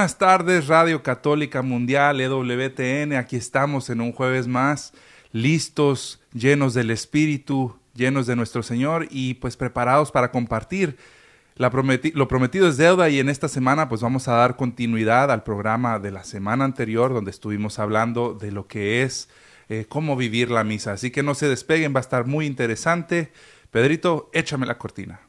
Buenas tardes, Radio Católica Mundial, EWTN. Aquí estamos en un jueves más, listos, llenos del Espíritu, llenos de nuestro Señor y pues preparados para compartir. Lo prometido es deuda y en esta semana pues vamos a dar continuidad al programa de la semana anterior donde estuvimos hablando de lo que es eh, cómo vivir la misa. Así que no se despeguen, va a estar muy interesante. Pedrito, échame la cortina.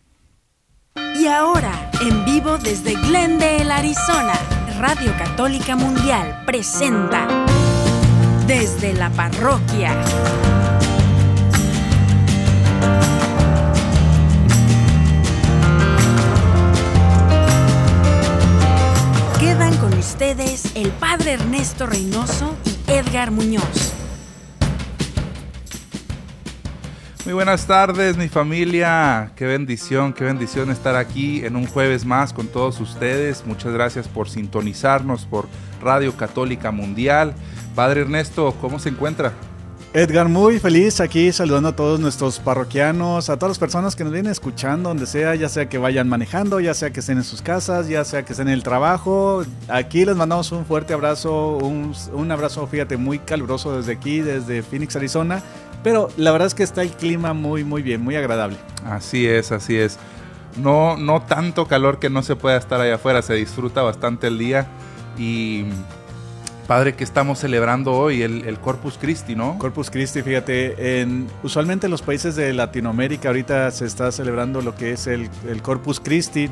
Y ahora, en vivo desde Glendale, Arizona, Radio Católica Mundial presenta Desde la Parroquia. Quedan con ustedes el Padre Ernesto Reynoso y Edgar Muñoz. Muy buenas tardes, mi familia. Qué bendición, qué bendición estar aquí en un jueves más con todos ustedes. Muchas gracias por sintonizarnos por Radio Católica Mundial. Padre Ernesto, ¿cómo se encuentra? Edgar, muy feliz aquí saludando a todos nuestros parroquianos, a todas las personas que nos vienen escuchando, donde sea, ya sea que vayan manejando, ya sea que estén en sus casas, ya sea que estén en el trabajo. Aquí les mandamos un fuerte abrazo, un, abrazo, fíjate, muy caluroso desde aquí, desde Phoenix, Arizona. Pero la verdad es que está el clima muy, muy bien, muy agradable. Así es, así es. No, no tanto calor que no se pueda estar allá afuera, se disfruta bastante el día. Y padre, que estamos celebrando hoy? El, Corpus Christi, ¿no? Corpus Christi, fíjate, en, usualmente en los países de Latinoamérica ahorita se está celebrando lo que es el, el Corpus Christi.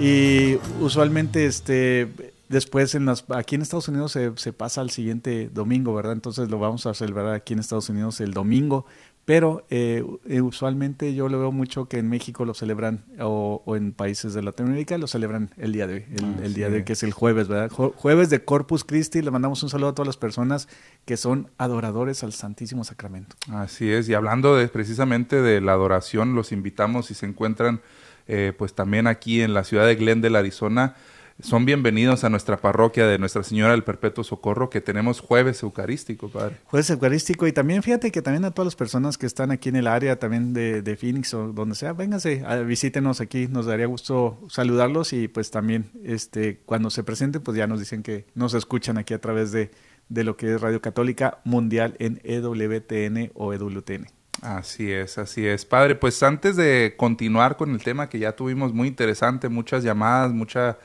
Y usualmente este Después, en las, aquí en Estados Unidos se, pasa al siguiente domingo, ¿verdad? Entonces lo vamos a celebrar aquí en Estados Unidos el domingo. Pero eh, usualmente yo lo veo mucho que en México lo celebran o, en países de Latinoamérica lo celebran el día de hoy, el, día de hoy que es el jueves, ¿verdad? Jueves de Corpus Christi, le mandamos un saludo a todas las personas que son adoradores al Santísimo Sacramento. Así es, y hablando de, precisamente de la adoración, los invitamos si se encuentran eh, pues también aquí en la ciudad de Glendale, Arizona, son bienvenidos a nuestra parroquia de Nuestra Señora del Perpetuo Socorro, que tenemos jueves eucarístico, padre. Jueves eucarístico, y también fíjate que también a todas las personas que están aquí en el área, también de, de Phoenix o donde sea, vénganse, visítenos aquí, nos daría gusto saludarlos y pues también este cuando se presenten, pues ya nos dicen que nos escuchan aquí a través de, de lo que es Radio Católica Mundial en EWTN o EWTN. Así es, así es. Padre, pues antes de continuar con el tema que ya tuvimos muy interesante, muchas llamadas, mucha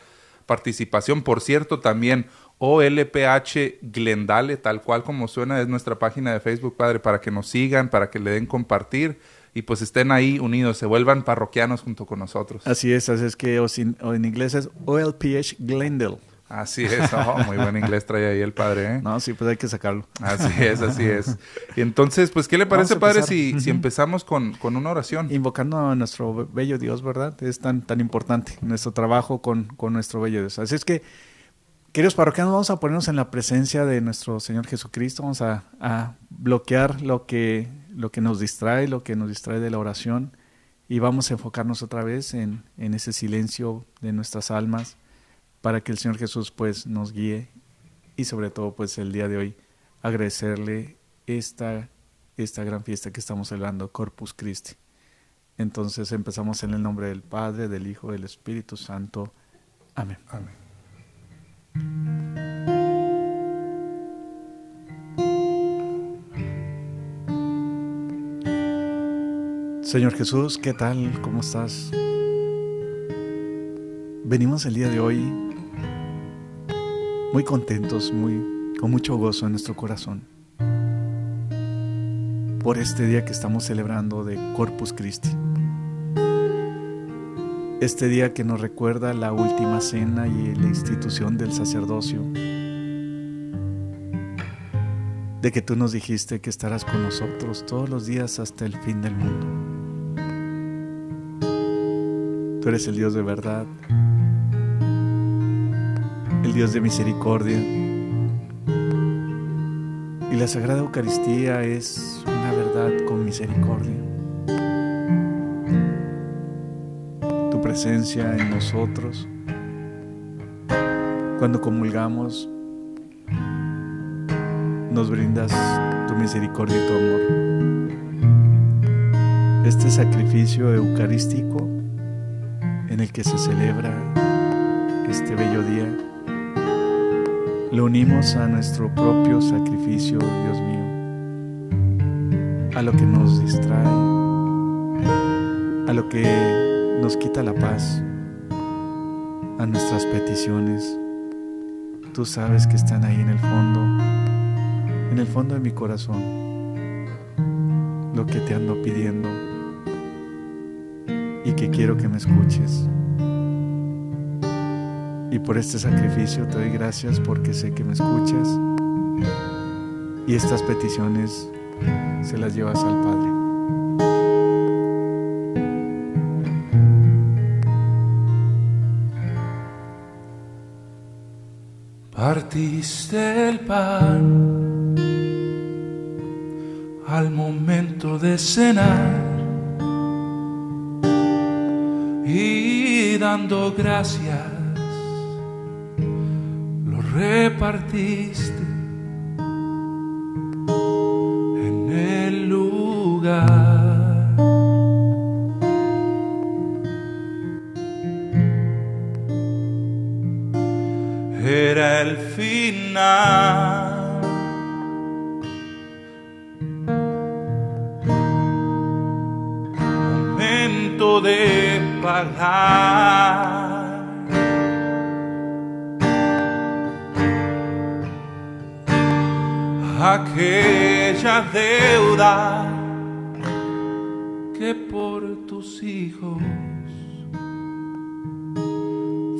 participación. Por cierto, también OLPH Glendale, tal cual como suena, es nuestra página de Facebook, Padre, para que nos sigan, para que le den compartir y pues estén ahí unidos, se vuelvan parroquianos junto con nosotros. Así es, así es que o, en inglés es OLPH Glendale. Así es, oh, muy buen inglés trae ahí el padre, ¿eh? No, sí, pues hay que sacarlo. Así es, así es. Y entonces, pues, ¿qué le parece, padre, si, si empezamos con, con, una oración? Invocando a nuestro bello Dios, ¿verdad? Es tan, tan importante nuestro trabajo con, con nuestro bello Dios. Así es que, queridos parroquianos, vamos a ponernos en la presencia de nuestro Señor Jesucristo, vamos a, a bloquear lo que, lo que nos distrae, lo que nos distrae de la oración, y vamos a enfocarnos otra vez en, en ese silencio de nuestras almas para que el Señor Jesús pues nos guíe y sobre todo pues el día de hoy agradecerle esta, esta gran fiesta que estamos celebrando, Corpus Christi. Entonces empezamos en el nombre del Padre, del Hijo, del Espíritu Santo. Amén. Amén. Señor Jesús, ¿qué tal? ¿Cómo estás? Venimos el día de hoy muy contentos, muy, con mucho gozo en nuestro corazón por este día que estamos celebrando de Corpus Christi. Este día que nos recuerda la última cena y la institución del sacerdocio. De que tú nos dijiste que estarás con nosotros todos los días hasta el fin del mundo. Tú eres el Dios de verdad, Dios de misericordia. Y la Sagrada Eucaristía es una verdad con misericordia. Tu presencia en nosotros, cuando comulgamos, nos brindas tu misericordia y tu amor. Este sacrificio eucarístico en el que se celebra este bello día lo unimos a nuestro propio sacrificio, Dios mío, a lo que nos distrae, a lo que nos quita la paz, a nuestras peticiones. Tú sabes que están ahí en el fondo, en el fondo de mi corazón, lo que te ando pidiendo y que quiero que me escuches. Y por este sacrificio te doy gracias porque sé que me escuchas y estas peticiones se las llevas al Padre. Partiste el pan al momento de cenar y dando gracias Που το.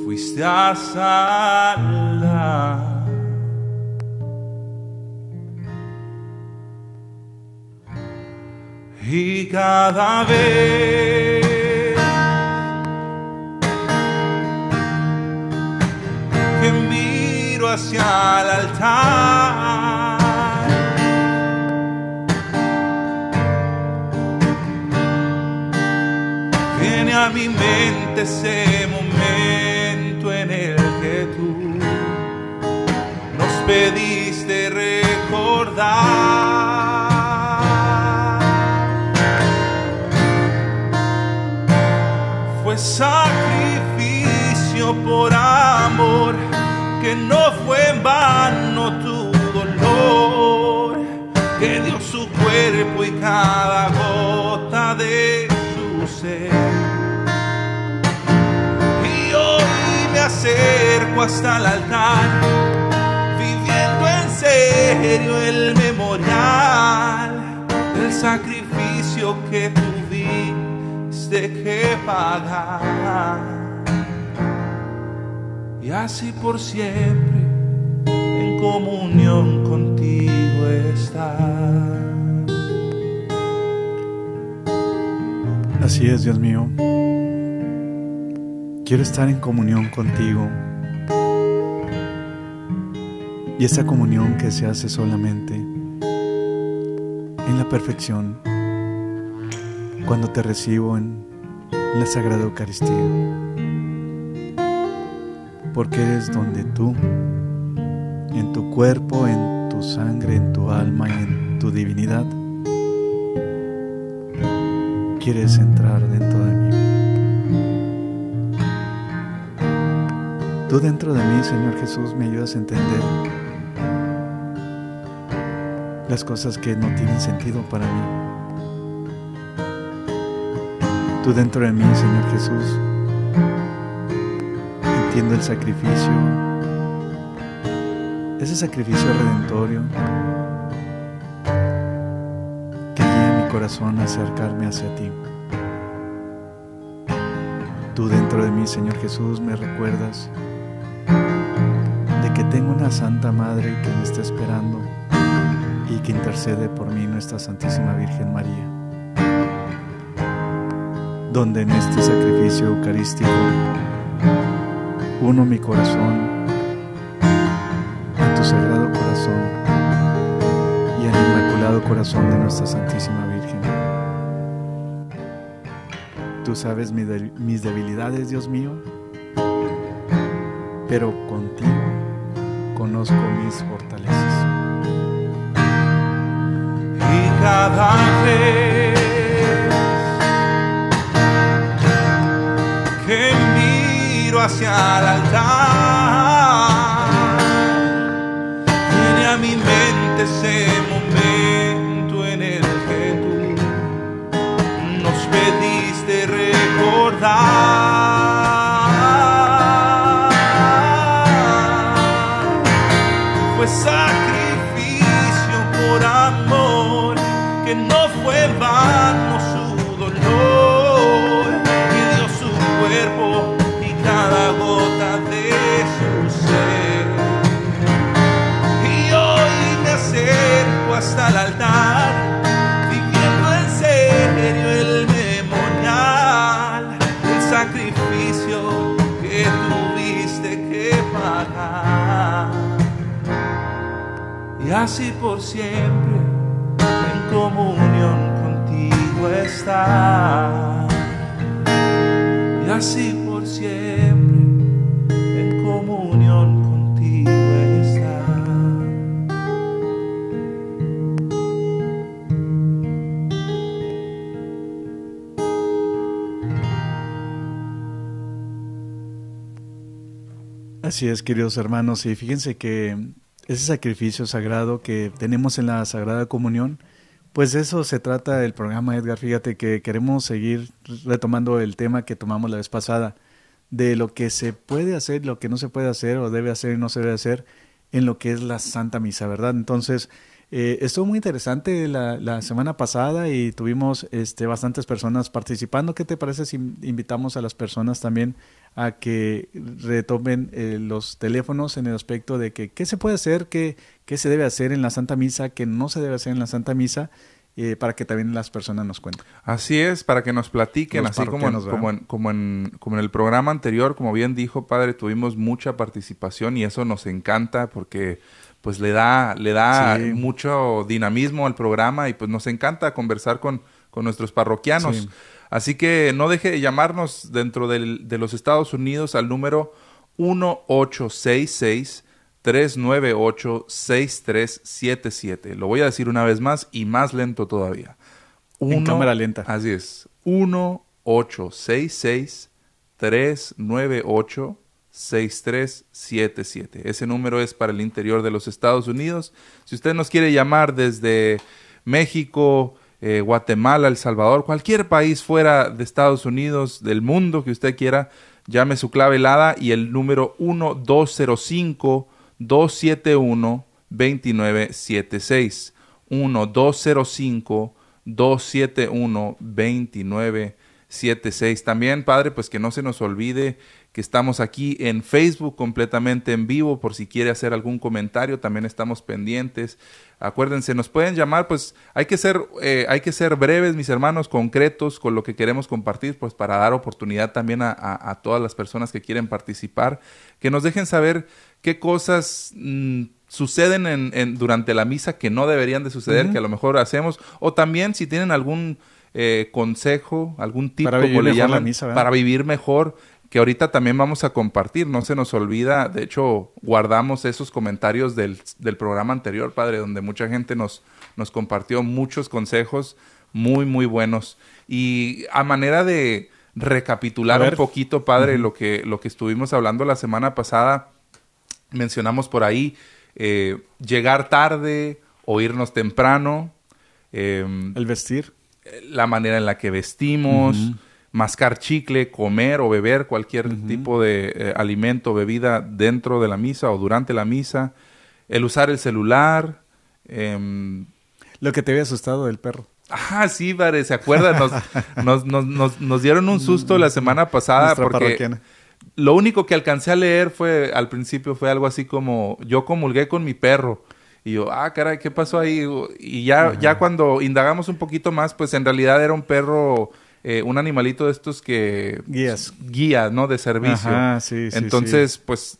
Fuiste a saldar. Y cada vez que miro hacia el altar, a mi mente ese Fue sacrificio por amor, que no fue en vano tu dolor, que dio su cuerpo y cada gota de su ser. Acerco hasta el altar, el memorial del sacrificio que tuviste que pagar. Y así por siempre en comunión contigo estar. Así es, Dios mío. Quiero estar en comunión contigo. Y esa comunión que se hace solamente en la perfección, cuando te recibo en la Sagrada Eucaristía. Porque eres donde tú, en tu cuerpo, en tu sangre, en tu alma y en tu divinidad, quieres entrar dentro de mí. Tú dentro de mí, Señor Jesús, me ayudas a entender las cosas que no tienen sentido para mí. Tú dentro de mí, Señor Jesús, entiendo el sacrificio, ese sacrificio redentorio que guía mi corazón a acercarme hacia ti. Tú dentro de mí, Señor Jesús, me recuerdas tengo una Santa Madre que me está esperando y que intercede por mí, nuestra Santísima Virgen María. Donde en este sacrificio eucarístico uno mi corazón a tu sagrado corazón y al inmaculado corazón de nuestra Santísima Virgen. Tú sabes mis debilidades, Dios mío, pero contigo conozco mis fortalezas. cada vez que miro hacia el altar, viene a mi mente ese momento en el que tú nos pediste recordar. Y así por siempre en comunión contigo está. Y así por siempre en comunión contigo está. Así es, queridos hermanos, y fíjense que ese sacrificio sagrado que tenemos en la Sagrada Comunión, pues de eso se trata el programa, Edgar. Fíjate que queremos seguir retomando el tema que tomamos la vez pasada, de lo que se puede hacer, lo que no se puede hacer, o debe hacer y no se debe hacer, en lo que es la Santa Misa, ¿verdad? Entonces, eh, estuvo muy interesante la, la, semana pasada y tuvimos este, bastantes personas participando. ¿Qué te parece si invitamos a las personas también a que retomen eh, los teléfonos en el aspecto de que qué se puede hacer, qué, qué se debe hacer en la Santa Misa, qué no se debe hacer en la Santa Misa? Eh, para que también las personas nos cuenten. Así es, para que nos platiquen, así como en, como, en, como, en, como en el programa anterior, como bien dijo Padre, tuvimos mucha participación y eso nos encanta porque pues le da, le da mucho dinamismo al programa y pues nos encanta conversar con, con nuestros parroquianos. Así que no deje de llamarnos dentro del, de los Estados Unidos al número 1866 398-6377. Lo voy a decir una vez más y más lento todavía. Uno, en cámara lenta. Así es. 1-866-398-6377. Ese número es para el interior de los Estados Unidos. Si usted nos quiere llamar desde México, eh, Guatemala, El Salvador, cualquier país fuera de Estados Unidos, del mundo que usted quiera, llame su clave helada y el número 1205 271-2976. 1-205-271-2976. También, Padre, pues que no se nos olvide que estamos aquí en Facebook completamente en vivo por si quiere hacer algún comentario, también estamos pendientes. Acuérdense, nos pueden llamar, pues hay que ser, eh, hay que ser breves, mis hermanos, concretos con lo que queremos compartir, pues para dar oportunidad también a todas las personas que quieren participar, que nos dejen saber qué cosas mm, suceden en, durante la misa que no deberían de suceder, que a lo mejor hacemos, o también si tienen algún eh, consejo, algún tipo, para vivir misa, para vivir mejor, que ahorita también vamos a compartir, no se nos olvida, de hecho guardamos esos comentarios del, del programa anterior, Padre, donde mucha gente nos, nos compartió muchos consejos muy, muy buenos. Y a manera de recapitular un poquito, Padre, lo, que, lo que estuvimos hablando la semana pasada, mencionamos por ahí eh, llegar tarde o irnos temprano. Em, el vestir. La manera en la que vestimos, mascar chicle, comer o beber cualquier tipo de eh, alimento o bebida dentro de la misa o durante la misa, el usar el celular. Em, Lo que te había asustado del perro. Ah, sí, padre, ¿se acuerdan? Nos, nos, nos, dieron un susto la semana pasada porque lo único que alcancé a leer fue, al principio fue algo así como, yo comulgué con mi perro. Y yo, ah, caray, ¿qué pasó ahí? Y ya, ya cuando indagamos un poquito más, pues en realidad era un perro, eh, un animalito de estos que... Guías. Guía, ¿no? De servicio. Ajá, sí, sí, Entonces, pues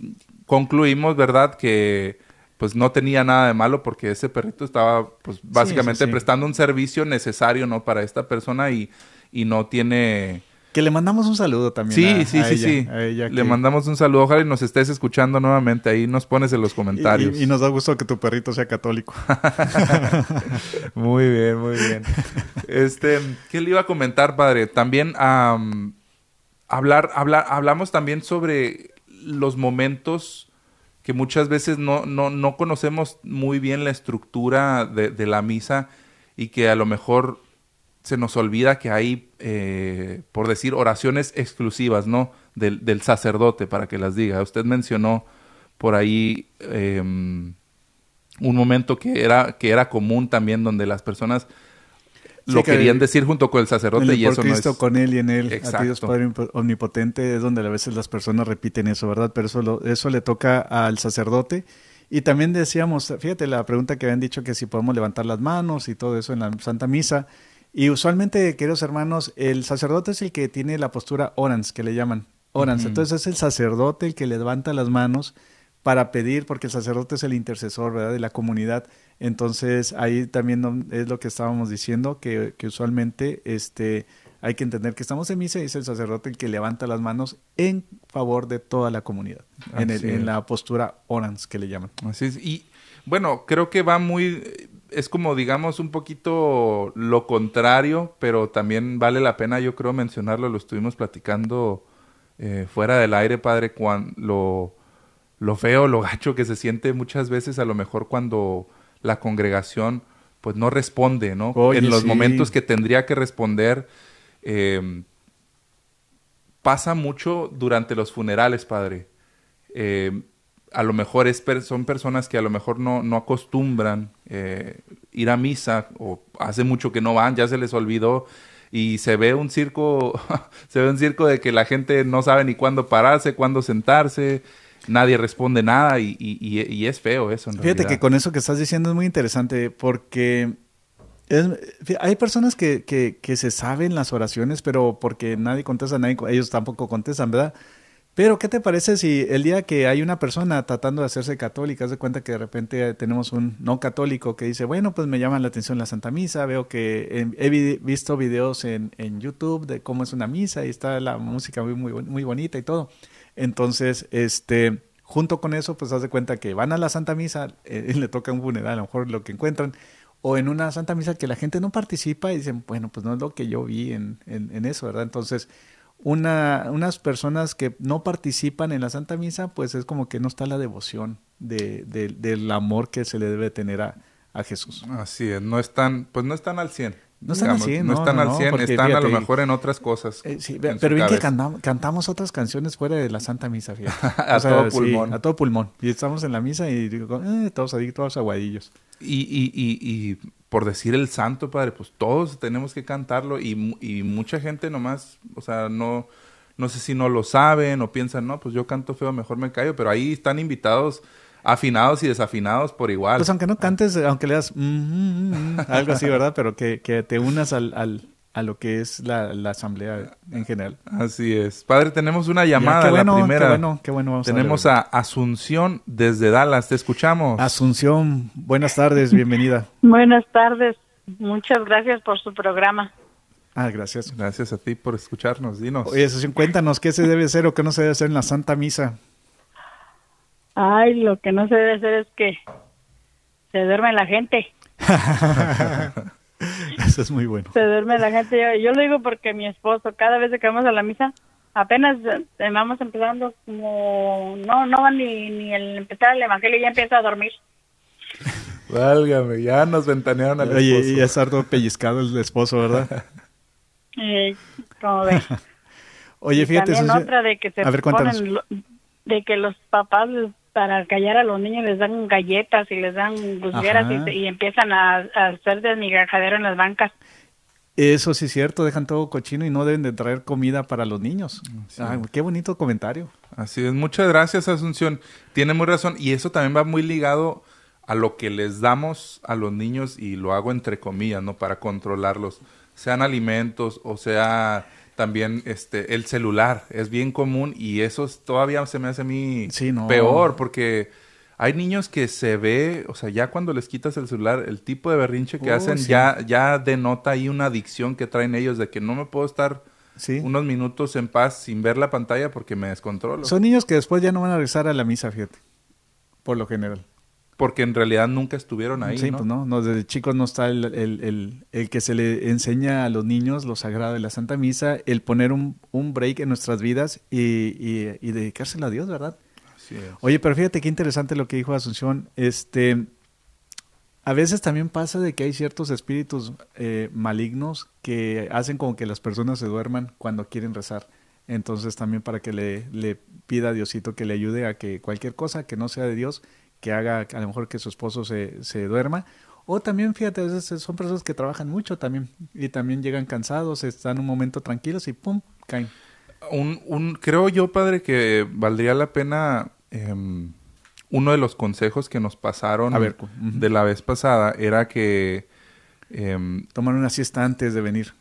concluimos, ¿verdad? Que pues no tenía nada de malo porque ese perrito estaba, pues básicamente prestando un servicio necesario, ¿no? Para esta persona y, y no tiene que le mandamos un saludo también. Sí, sí, sí, sí. Le mandamos un saludo. Ojalá y nos estés escuchando nuevamente. Ahí nos pones en los comentarios. Y, nos da gusto que tu perrito sea católico. muy bien, muy bien. Este, ¿qué le iba a comentar, padre? También hablar, hablar, hablamos también sobre los momentos que muchas veces no, no, no conocemos muy bien la estructura de, de la misa y que a lo mejor se nos olvida que hay, eh, por decir, oraciones exclusivas, ¿no? Del, sacerdote para que las diga. Usted mencionó por ahí em, un momento que era, que era común también, donde las personas lo querían decir junto con el sacerdote y eso Cristo, con él y en él, a Dios Padre omnipotente, es donde a veces las personas repiten eso, ¿verdad? Pero eso, eso le toca al sacerdote. Y también decíamos, fíjate la pregunta que habían dicho que si podemos levantar las manos y todo eso en la Santa Misa. Y usualmente, queridos hermanos, el sacerdote es el que tiene la postura orans, que le llaman orans. Entonces es el sacerdote el que levanta las manos para pedir, porque el sacerdote es el intercesor, ¿verdad? De la comunidad. Entonces, ahí también es lo que estábamos diciendo, que, que usualmente este, hay que entender que estamos en misa y es el sacerdote el que levanta las manos en favor de toda la comunidad, en, el, en, la postura orans que le llaman. Así es. Y bueno, creo que va muy, es como digamos un poquito lo contrario, pero también vale la pena, yo creo, mencionarlo, lo estuvimos platicando eh, fuera del aire, padre, cuando lo lo feo, lo gacho que se siente muchas veces a lo mejor cuando la congregación pues no responde, ¿no? en los momentos que tendría que responder. Em, pasa mucho durante los funerales, padre. Em, a lo mejor es son personas que a lo mejor no, no acostumbran eh, ir a misa o hace mucho que no van, ya se les olvidó y se ve un circo, se ve un circo de que la gente no sabe ni cuándo pararse, cuándo sentarse, nadie responde nada y, y, es feo eso. Fíjate que con eso que estás diciendo es muy interesante porque hay personas que, que, se saben las oraciones, pero porque nadie contesta, nadie, ellos tampoco contestan, ¿verdad? Pero, ¿qué te parece si el día que hay una persona tratando de hacerse católica, haz de cuenta que de repente tenemos un no católico que dice, bueno, pues me llama la atención la Santa Misa, veo que he, visto videos en, en, YouTube de cómo es una misa y está la música muy, muy, muy bonita y todo. Entonces, este, junto con eso, pues haz de cuenta que van a la Santa Misa, eh, le toca un funeral, a lo mejor lo que encuentran, o en una Santa Misa que la gente no participa y dicen, bueno, pues no es lo que yo vi en, en, eso, ¿verdad? Entonces, una, unas personas que no participan en la Santa Misa, pues es como que no está la devoción de, del amor que se le debe tener a, a Jesús. Así es, no están, pues no están al 100. No están al 100, no, están al 100, están a lo mejor en otras cosas. Eh, sí, pero bien que cantamos, otras canciones fuera de la Santa Misa, fíjate. a todo pulmón. a todo pulmón. Y estamos en la misa y digo, eh, todos ahí, todos aguadillos. Y, y, y, y, por decir el santo, padre, pues todos tenemos que cantarlo y, y mucha gente nomás, o sea, no, no sé si no lo saben o piensan, no, pues yo canto feo, mejor me callo, pero ahí están invitados afinados y desafinados por igual. Pues aunque no cantes, aunque leas mm, mm, mm, algo así, ¿verdad? Pero que, que te unas al, al, a lo que es la, la, asamblea en general. Así es. Padre, tenemos una llamada, bueno, la primera. Qué bueno, qué bueno. Vamos tenemos a, Asunción desde Dallas, te escuchamos. Asunción, buenas tardes, bienvenida. buenas tardes, muchas gracias por su programa. Ah, gracias. Gracias a ti por escucharnos, dinos. Oye, Asunción, cuéntanos, ¿qué se debe hacer o qué no se debe hacer en la Santa Misa? Ay, lo que no se debe hacer es que se duerme la gente. Eso es muy bueno. Se duerme la gente. Yo, lo digo porque mi esposo, cada vez que vamos a la misa, apenas eh, vamos empezando, como no no va ni, ni el empezar el evangelio, ya empieza a dormir. Válgame, ya nos ventanearon al Oye, esposo. y es harto pellizcado el esposo, ¿verdad? Eh, como ve. Oye, fíjate. También otra de que se a ver, ponen, de que los papás para callar a los niños les dan galletas y les dan busgueras y, empiezan a, hacer desmigajadero en las bancas. Eso sí es cierto, dejan todo cochino y no deben de traer comida para los niños. qué bonito comentario. Así es, muchas gracias Asunción. Tiene muy razón y eso también va muy ligado a lo que les damos a los niños y lo hago entre comillas, ¿no? Para controlarlos, sean alimentos o sea también este el celular es bien común y eso todavía se me hace a mí peor porque hay niños que se ve, o sea, ya cuando les quitas el celular, el tipo de berrinche que hacen ya ya denota ahí una adicción que traen ellos de que no me puedo estar unos minutos en paz sin ver la pantalla porque me descontrolo. Son niños que después ya no van a regresar a la misa, fíjate. Por lo general porque en realidad nunca estuvieron ahí. Sí, pues no, no, desde chicos no está el, el, el, que se le enseña a los niños lo sagrado de la Santa Misa, el poner un, un break en nuestras vidas y, y, y dedicárselo a Dios, ¿verdad? Así es. Oye, pero fíjate qué interesante lo que dijo Asunción. Este, a veces también pasa de que hay ciertos espíritus eh, malignos que hacen como que las personas se duerman cuando quieren rezar. Entonces también para que le, le pida a Diosito que le ayude a que cualquier cosa que no sea de Dios que haga a lo mejor que su esposo se, se duerma. O también, fíjate, a veces son personas que trabajan mucho también y también llegan cansados, están un momento tranquilos y ¡pum! caen. Un, un, creo yo, padre, que valdría la pena em, uno de los consejos que nos pasaron de la vez pasada era que... Eh, Tomar una siesta antes de venir.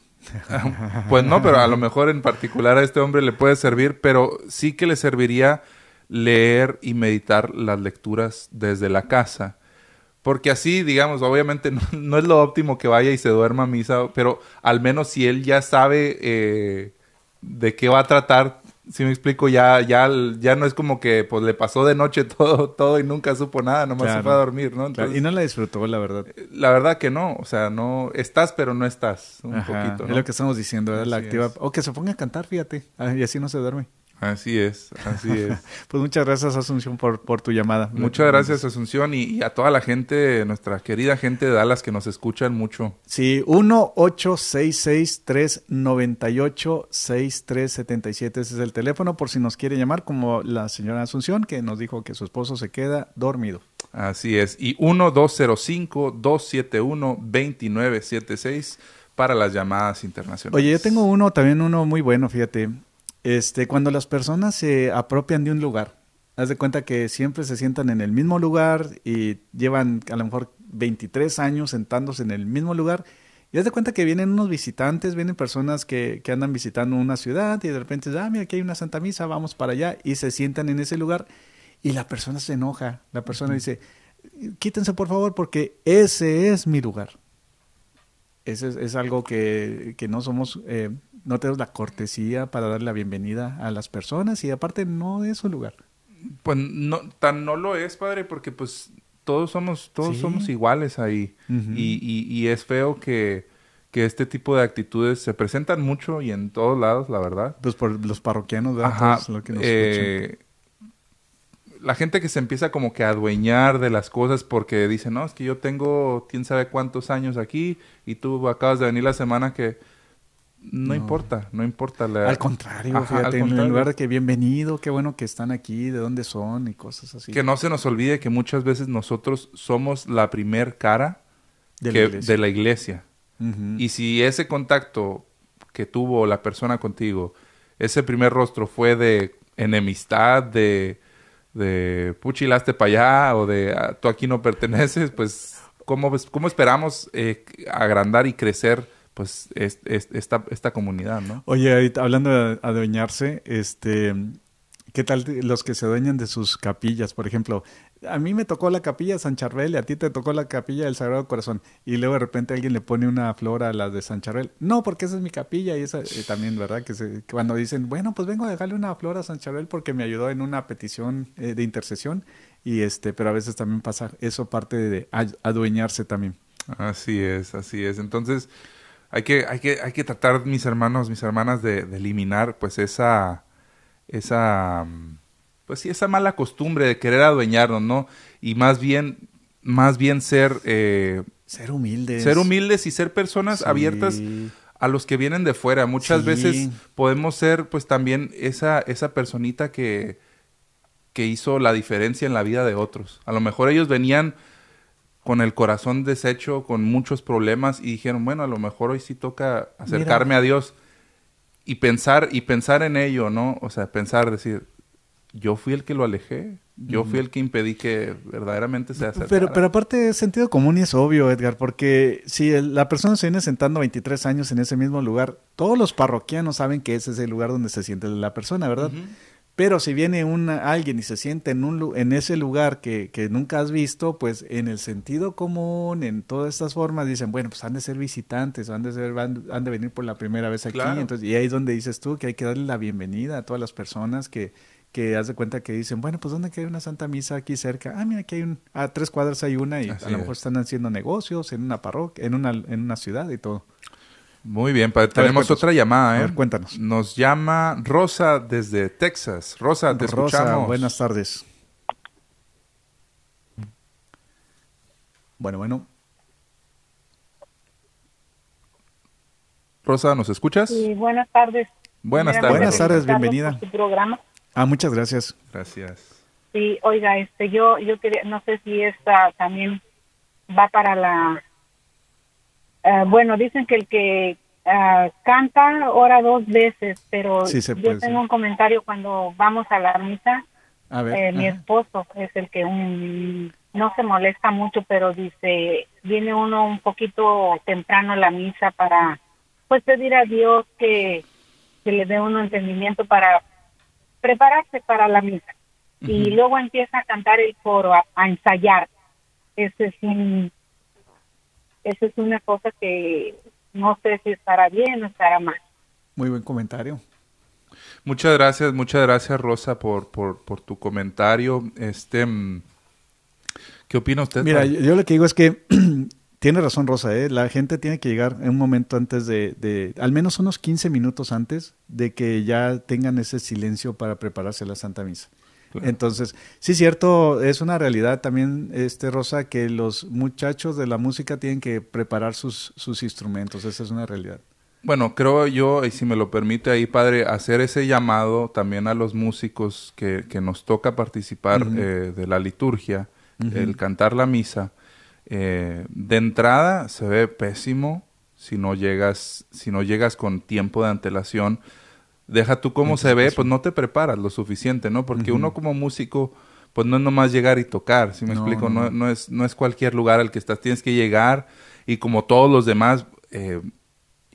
pues no, pero a lo mejor en particular a este hombre le puede servir, pero sí que le serviría leer y meditar las lecturas desde la casa. Porque así, digamos, obviamente no, es lo óptimo que vaya y se duerma a misa, pero al menos si él ya sabe eh, de qué va a tratar, si me explico, ya, ya, ya no es como que pues le pasó de noche todo, todo y nunca supo nada, nomás se fue a dormir, ¿no? y no la disfrutó, la verdad. La verdad que no, o sea, no, estás pero no estás, un poquito, Es lo que estamos diciendo, ¿verdad? La activa, o que se ponga a cantar, fíjate, ah, y así no se duerme. Así es, así es. pues muchas gracias Asunción por, por tu llamada. Muchas gracias Asunción y, a toda la gente, nuestra querida gente de Dallas que nos escuchan mucho. Sí, 1-866-398-6377. Ese es el teléfono por si nos quiere llamar, como la señora Asunción que nos dijo que su esposo se queda dormido. Así es. Y 1-205-271-2976 para las llamadas internacionales. Oye, yo tengo uno, también uno muy bueno, fíjate. Este, cuando las personas se apropian de un lugar, haz de cuenta que siempre se sientan en el mismo lugar y llevan a lo mejor 23 años sentándose en el mismo lugar. Y haz de cuenta que vienen unos visitantes, vienen personas que, que andan visitando una ciudad y de repente, ah, mira, aquí hay una Santa Misa, vamos para allá y se sientan en ese lugar y la persona se enoja. La persona dice, quítense por favor porque ese es mi lugar. Ese es, algo que, que no somos eh, no tenemos la cortesía para dar la bienvenida a las personas y aparte no es su lugar. Pues no, tan no lo es, padre, porque pues todos somos, todos somos iguales ahí. y, y, es feo que, que, este tipo de actitudes se presentan mucho y en todos lados, la verdad. Pues por los parroquianos, ¿verdad? lo que nos eh, la gente que se empieza como que a adueñar de las cosas porque dice, no, es que yo tengo quién sabe cuántos años aquí y tú acabas de venir la semana que no, importa, no importa. Al contrario, fíjate, en lugar de que bienvenido, qué bueno que están aquí, de dónde son y cosas así. Que no se nos olvide que muchas veces nosotros somos la primer cara de la iglesia. Y si ese contacto que tuvo la persona contigo, ese primer rostro fue de enemistad, de, de puchilaste para allá o de ah, tú aquí no perteneces, pues ¿cómo, cómo esperamos eh, agrandar y crecer? Pues es, esta, esta comunidad, ¿no? Oye, hablando de adueñarse, este, ¿qué tal los que se adueñan de sus capillas? Por ejemplo, a mí me tocó la capilla de San Charbel y a ti te tocó la capilla del Sagrado Corazón. Y luego de repente alguien le pone una flor a la de San Charbel. No, porque esa es mi capilla y esa eh, también, ¿verdad? Que, cuando dicen, bueno, pues vengo a dejarle una flor a San Charbel porque me ayudó en una petición eh, de intercesión. Y este, pero a veces también pasa eso parte de adueñarse también. Así es, así es. Entonces, hay que, hay que, hay que tratar, mis hermanos, mis hermanas, de, eliminar pues esa, esa, pues sí, esa mala costumbre de querer adueñarnos, ¿no? Y más bien, más bien ser... Eh, ser humildes. Ser humildes y ser personas abiertas a los que vienen de fuera. Muchas veces podemos ser pues también esa, esa personita que, que hizo la diferencia en la vida de otros. A lo mejor ellos venían con el corazón deshecho, con muchos problemas y dijeron, bueno, a lo mejor hoy sí toca acercarme a Dios y pensar y pensar en ello, ¿no? O sea, pensar, decir, yo fui el que lo alejé, yo fui el que impedí que verdaderamente se acercara. Pero, pero aparte es sentido común y es obvio, Edgar, porque si la persona se viene sentando 23 años en ese mismo lugar, todos los parroquianos saben que ese es el lugar donde se siente la persona, ¿verdad? Pero si viene una, alguien y se siente en, un, en ese lugar que, que, nunca has visto, pues en el sentido común, en todas estas formas, dicen, bueno, pues han de ser visitantes, han de, ser, han, de venir por la primera vez aquí. Entonces, y ahí es donde dices tú que hay que darle la bienvenida a todas las personas que, que haz de cuenta que dicen, bueno, pues ¿dónde hay una santa misa aquí cerca? Ah, mira, aquí hay un, a tres cuadras hay una y a lo mejor están haciendo negocios en una parroquia, en una, en una ciudad y todo. Muy bien, tenemos otra llamada, ¿eh? cuéntanos. Nos llama Rosa desde Texas. Rosa, te Rosa, escuchamos. buenas tardes. Bueno, bueno. Rosa, ¿nos escuchas? Sí, buenas tardes. Buenas tardes. Buenas tardes, bienvenida. programa. Ah, muchas gracias. Gracias. Sí, oiga, este, yo, yo quería, no sé si esta también va para la Ah, bueno, dicen que el que uh, canta ora dos veces, pero yo tengo un comentario cuando vamos a la misa. eh, mi esposo es el que no se molesta mucho, pero dice, viene uno un poquito temprano a la misa para pues pedir a Dios que, que le dé un entendimiento para prepararse para la misa. y luego empieza a cantar el coro, a, ensayar. Ese es un, esa es una cosa que no sé si estará bien o estará mal. Muy buen comentario. Muchas gracias, muchas gracias Rosa por, por, por tu comentario. Este, mm, ¿Qué opina usted? Mira, yo, lo que digo es que tiene razón Rosa, ¿eh? la gente tiene que llegar en un momento antes de, de, al menos unos 15 minutos antes de que ya tengan ese silencio para prepararse a la Santa Misa. Entonces, sí cierto, es una realidad también, este Rosa, que los muchachos de la música tienen que preparar sus, sus instrumentos, esa es una realidad. Bueno, creo yo, y si me lo permite ahí, padre, hacer ese llamado también a los músicos que, que nos toca participar eh, de la liturgia, el cantar la misa. Eh, de entrada se ve pésimo si no llegas, si no llegas con tiempo de antelación. Deja tú cómo se ve, pues no te preparas lo suficiente, ¿no? Porque uno como músico, pues no es nomás llegar y tocar, si me explico? No, no, es, no es cualquier lugar al que estás, tienes que llegar y como todos los demás, eh,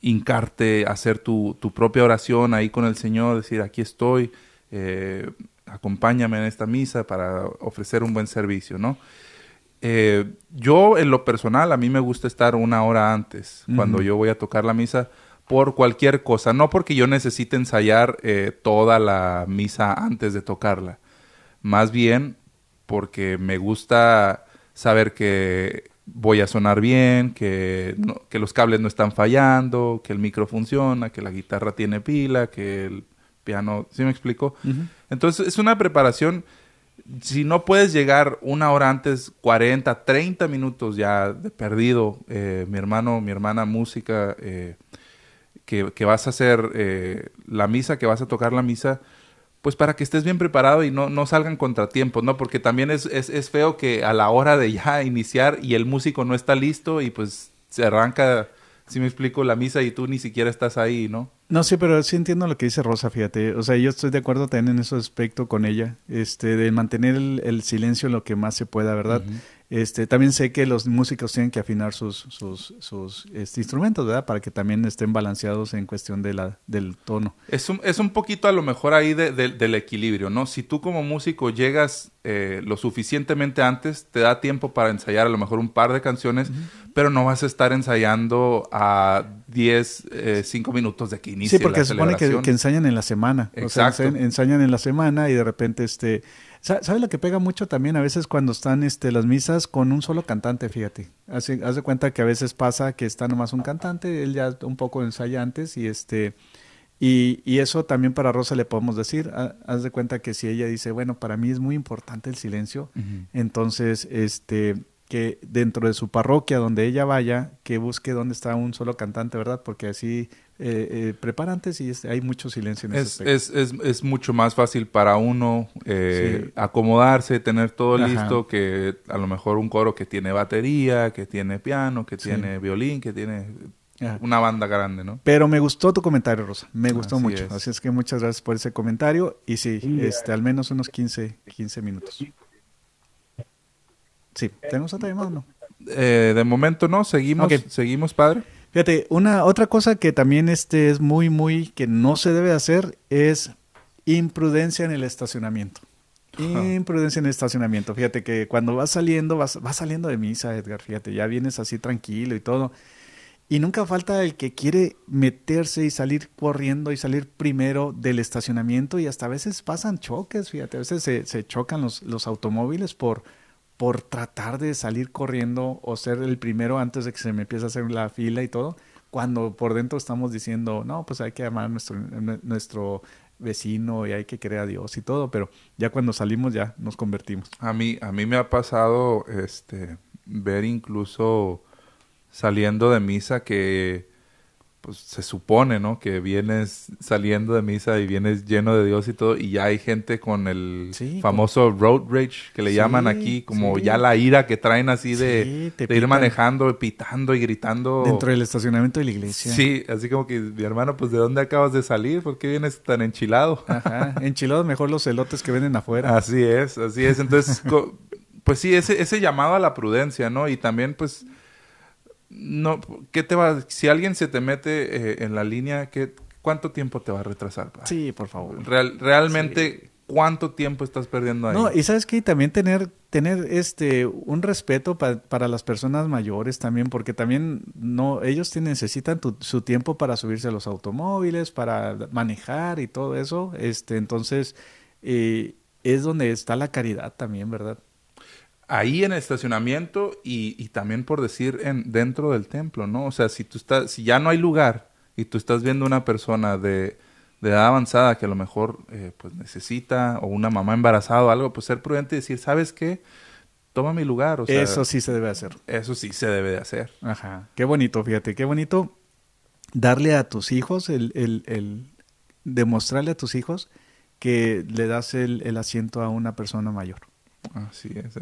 hincarte, hacer tu, tu, propia oración ahí con el Señor, decir, aquí estoy, eh, acompáñame en esta misa para ofrecer un buen servicio, ¿no? Eh, yo en lo personal, a mí me gusta estar una hora antes, cuando yo voy a tocar la misa, por cualquier cosa, no porque yo necesite ensayar eh, toda la misa antes de tocarla, más bien porque me gusta saber que voy a sonar bien, que, que los cables no están fallando, que el micro funciona, que la guitarra tiene pila, que el piano, ¿sí me explico? Entonces es una preparación, si no puedes llegar una hora antes, 40, 30 minutos ya de perdido, eh, mi hermano, mi hermana música, eh, que, que, vas a hacer eh, la misa, que vas a tocar la misa, pues para que estés bien preparado y no, no salgan contratiempos, ¿no? Porque también es, es, es, feo que a la hora de ya iniciar y el músico no está listo y pues se arranca, si me explico, la misa y tú ni siquiera estás ahí, ¿no? No, sí, pero sí entiendo lo que dice Rosa, fíjate. O sea, yo estoy de acuerdo también en ese aspecto con ella, este, de mantener el, silencio lo que más se pueda, ¿verdad? Este, también sé que los músicos tienen que afinar sus, sus, sus este, instrumentos, ¿verdad? Para que también estén balanceados en cuestión de la, del tono. Es un, es un poquito a lo mejor ahí de, del equilibrio, ¿no? Si tú como músico llegas eh, lo suficientemente antes, te da tiempo para ensayar a lo mejor un par de canciones, pero no vas a estar ensayando a 10, 5 eh, minutos de que inicie Sí, porque se supone que, ensayan en la semana. Exacto. O sea, ensayan en la semana y de repente este ¿Sabes lo que pega mucho también a veces cuando están este, las misas con un solo cantante? Fíjate. Haz, haz de cuenta que a veces pasa que está nomás un cantante, él ya un poco ensaya antes y este... Y, y, eso también para Rosa le podemos decir, haz de cuenta que si ella dice, bueno, para mí es muy importante el silencio, entonces, este, que dentro de su parroquia, donde ella vaya, que busque dónde está un solo cantante, ¿verdad? Porque así eh, eh, prepara antes y hay mucho silencio en es, es, es, es, mucho más fácil para uno eh, acomodarse, tener todo listo, que a lo mejor un coro que tiene batería, que tiene piano, que tiene violín, que tiene una banda grande, ¿no? Pero me gustó tu comentario, Rosa. Me gustó mucho. Así es que muchas gracias por ese comentario. Y sí, este, al menos unos 15, 15 minutos. Sí, ¿tenemos otra llamada no? Eh, de momento no, seguimos, seguimos, padre. Fíjate, una otra cosa que también este es muy, muy, que no se debe hacer es imprudencia en el estacionamiento. Imprudencia en el estacionamiento. Fíjate que cuando vas saliendo, vas, vas saliendo de misa, Edgar, fíjate, ya vienes así tranquilo y todo. Y nunca falta el que quiere meterse y salir corriendo y salir primero del estacionamiento y hasta a veces pasan choques, fíjate, a veces se, se chocan los, los automóviles por, por tratar de salir corriendo o ser el primero antes de que se me empiece a hacer la fila y todo, cuando por dentro estamos diciendo, no, pues hay que amar a nuestro, nuestro vecino y hay que querer a Dios y todo, pero ya cuando salimos ya nos convertimos. A mí, a mí me ha pasado este ver incluso saliendo de misa que pues se supone, ¿no? Que vienes saliendo de misa y vienes lleno de Dios y todo, y ya hay gente con el famoso road rage que le llaman aquí, como ya la ira que traen así de, ir manejando, pitando y gritando. Dentro del estacionamiento de la iglesia. Sí, así como que, mi hermano, pues ¿de dónde acabas de salir? ¿Por qué vienes tan enchilado? Ajá, enchilado mejor los elotes que venden afuera. Así es, así es. Entonces, pues sí, ese, ese llamado a la prudencia, ¿no? Y también, pues no, ¿qué te va? Si alguien se te mete eh, en la línea, ¿qué, ¿cuánto tiempo te va a retrasar? Sí, por favor. realmente, cuánto tiempo estás perdiendo ahí. No, y sabes que también tener, tener este un respeto para las personas mayores también, porque también no, ellos necesitan su tiempo para subirse a los automóviles, para manejar y todo eso. Este, entonces, eh, es donde está la caridad también, ¿verdad? Ahí en el estacionamiento y, y también por decir en, dentro del templo, ¿no? O sea, si tú estás, si ya no hay lugar y tú estás viendo una persona de de edad avanzada que a lo mejor eh, pues necesita o una mamá embarazada o algo, pues ser prudente y decir, ¿sabes qué? Toma mi lugar. O sea, eso sí se debe hacer. Eso sí se debe de hacer. Ajá. Qué bonito, fíjate, qué bonito darle a tus hijos, el, el, el demostrarle a tus hijos que le das el, el asiento a una persona mayor. Así es.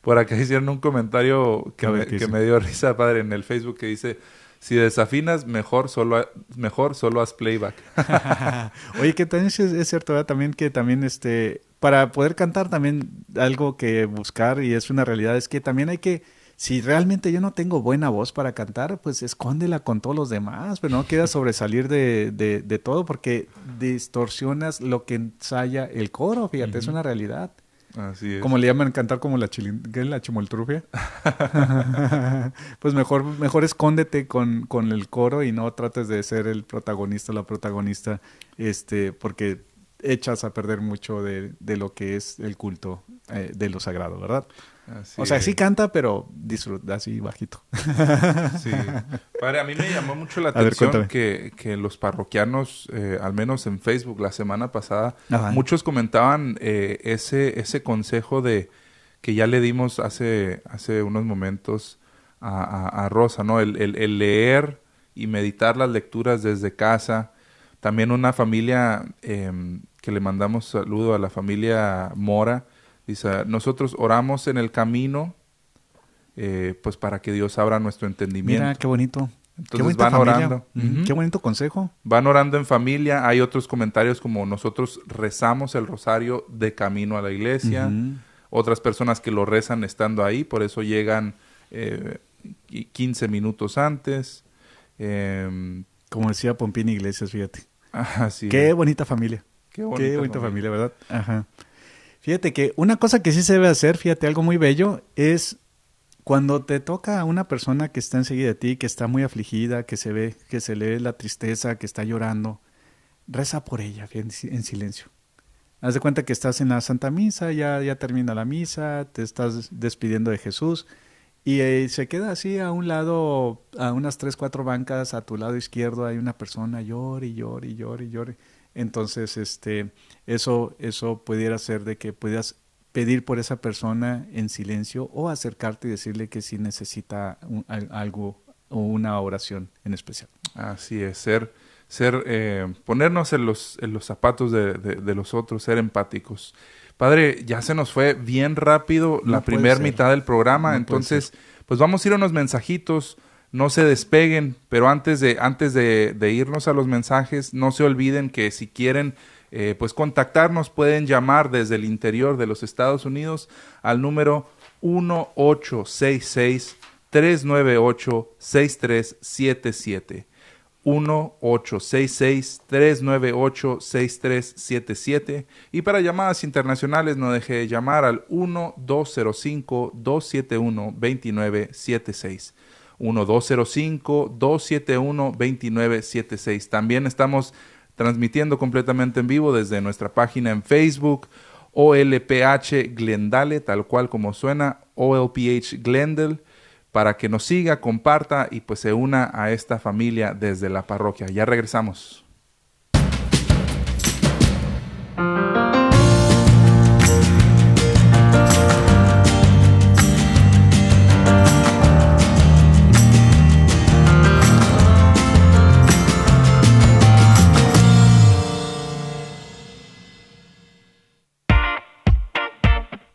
Por acá hicieron un comentario que, me, que me dio risa, padre, en el Facebook que dice, si desafinas, mejor solo, mejor solo haz playback. Oye, que también es, cierto, ¿verdad? También que también este, para poder cantar también algo que buscar y es una realidad es que también hay que, si realmente yo no tengo buena voz para cantar, pues escóndela con todos los demás, pero no queda sobresalir de, de, de todo porque distorsionas lo que ensaya el coro, fíjate, es una realidad. Así es. Como le llaman cantar como la, chilin la chimoltrufia. pues mejor, mejor escóndete con, con, el coro y no trates de ser el protagonista o la protagonista, este, porque echas a perder mucho de, de lo que es el culto eh, de lo sagrado, ¿verdad? O sea, sí canta, pero disfruta así bajito. sí. Padre, a mí me llamó mucho la atención que, que, los parroquianos, eh, al menos en Facebook la semana pasada, muchos comentaban eh, ese, ese consejo de que ya le dimos hace, hace unos momentos a, a, Rosa, ¿no? El, el, el, leer y meditar las lecturas desde casa. También una familia em, que le mandamos saludo a la familia Mora, Dice, nosotros oramos en el camino, eh, pues para que Dios abra nuestro entendimiento. Mira, qué bonito. Entonces van orando. Qué bonito consejo. Van orando en familia. Hay otros comentarios como nosotros rezamos el rosario de camino a la iglesia. Otras personas que lo rezan estando ahí, por eso llegan eh, 15 minutos antes. Em, como decía Pompín Iglesias, fíjate. Así Qué bonita familia. Qué bonita, familia, ¿verdad? Ajá. Fíjate que una cosa que sí se debe hacer, fíjate, algo muy bello, es cuando te toca a una persona que está enseguida de ti, que está muy afligida, que se ve, que se lee la tristeza, que está llorando, reza por ella en, silencio. Haz de cuenta que estás en la Santa Misa, ya, ya termina la misa, te estás despidiendo de Jesús y eh, se queda así a un lado, a unas tres, cuatro bancas, a tu lado izquierdo hay una persona, llore y llore y llore y llore. Entonces, este, eso, eso pudiera ser de que puedas pedir por esa persona en silencio o acercarte y decirle que si necesita algo o una oración en especial. Así es, ser, ser eh, ponernos en los, en los zapatos de, de, los otros, ser empáticos. Padre, ya se nos fue bien rápido la primera mitad del programa, entonces, pues vamos a ir a unos mensajitos no se despeguen, pero antes de, antes de, irnos a los mensajes, no se olviden que si quieren eh, pues contactarnos pueden llamar desde el interior de los Estados Unidos al número 1866 398 6377 1-866-398-6377 y para llamadas internacionales no deje de llamar al 1-205-271-2976. 1205-271-2976. También estamos transmitiendo completamente en vivo desde nuestra página en Facebook, OLPH Glendale, tal cual como suena, OLPH Glendale, para que nos siga, comparta y pues se una a esta familia desde la parroquia. Ya regresamos.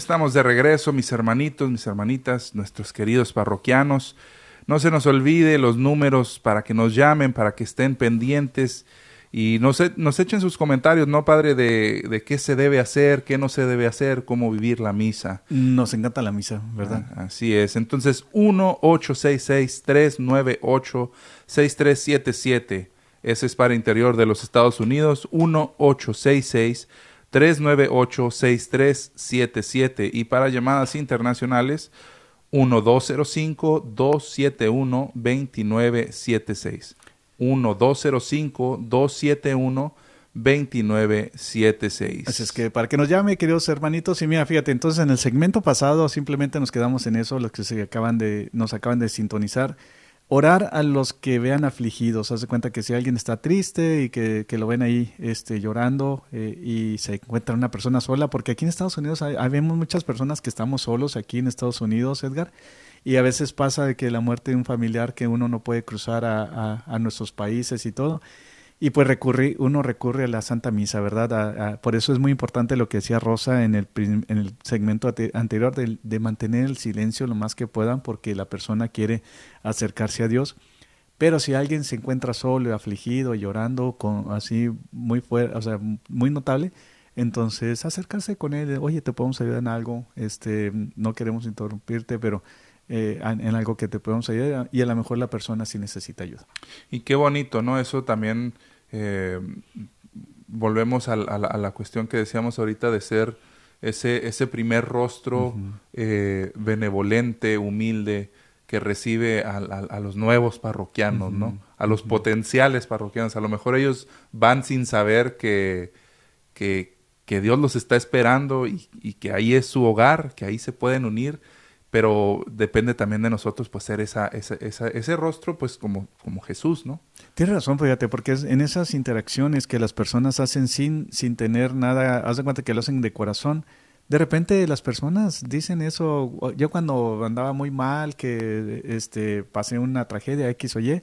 Estamos de regreso, mis hermanitos, mis hermanitas, nuestros queridos parroquianos. No se nos olvide los números para que nos llamen, para que estén pendientes y nos, e- nos echen sus comentarios, ¿no, Padre? De, de qué se debe hacer, qué no se debe hacer, cómo vivir la misa. Nos encanta la misa, ¿verdad? Ah, Así es. Entonces, 1-866-398-6377. Ese es para interior de los Estados Unidos. 1-866-398-6377. Y para llamadas internacionales, 1-205-271-2976. 1-205-271-2976. Así es que para que nos llame, queridos hermanitos, y mira, fíjate, entonces en el segmento pasado simplemente nos quedamos en eso, los que se acaban de, nos acaban de sintonizar. Orar a los que vean afligidos. Haz cuenta que si alguien está triste y que, que lo ven ahí este, llorando eh, y se encuentra una persona sola, porque aquí en Estados Unidos hay, vemos muchas personas que estamos solos aquí en Estados Unidos, Edgar, y a veces pasa de que la muerte de un familiar que uno no puede cruzar a- a nuestros países y todo. Y pues recurri, uno recurre a la Santa Misa, ¿verdad? Por eso es muy importante lo que decía Rosa en el, en el segmento anterior de, de mantener el silencio lo más que puedan porque la persona quiere acercarse a Dios. Pero si alguien se encuentra solo, afligido, llorando, con, así muy fuerte, o sea, muy notable, entonces acercarse con él, oye, te podemos ayudar en algo, este, no queremos interrumpirte, pero eh, en en algo que te podemos ayudar y a lo mejor la persona sí necesita ayuda. Y qué bonito, ¿no? Eso también eh, volvemos a, la, a la cuestión que decíamos ahorita de ser ese, ese primer rostro eh, benevolente, humilde, que recibe a, los nuevos parroquianos, ¿no? A los potenciales parroquianos. A lo mejor ellos van sin saber que, que, que Dios los está esperando y, y que ahí es su hogar, que ahí se pueden unir pero depende también de nosotros pues ser esa, esa, esa- ese rostro pues como, como Jesús, ¿no? Tienes razón, fíjate, porque es en esas interacciones que las personas hacen sin, sin tener nada, haz de cuenta que lo hacen de corazón. De repente las personas dicen eso. Yo cuando andaba muy mal, que este pasé una tragedia X o Y,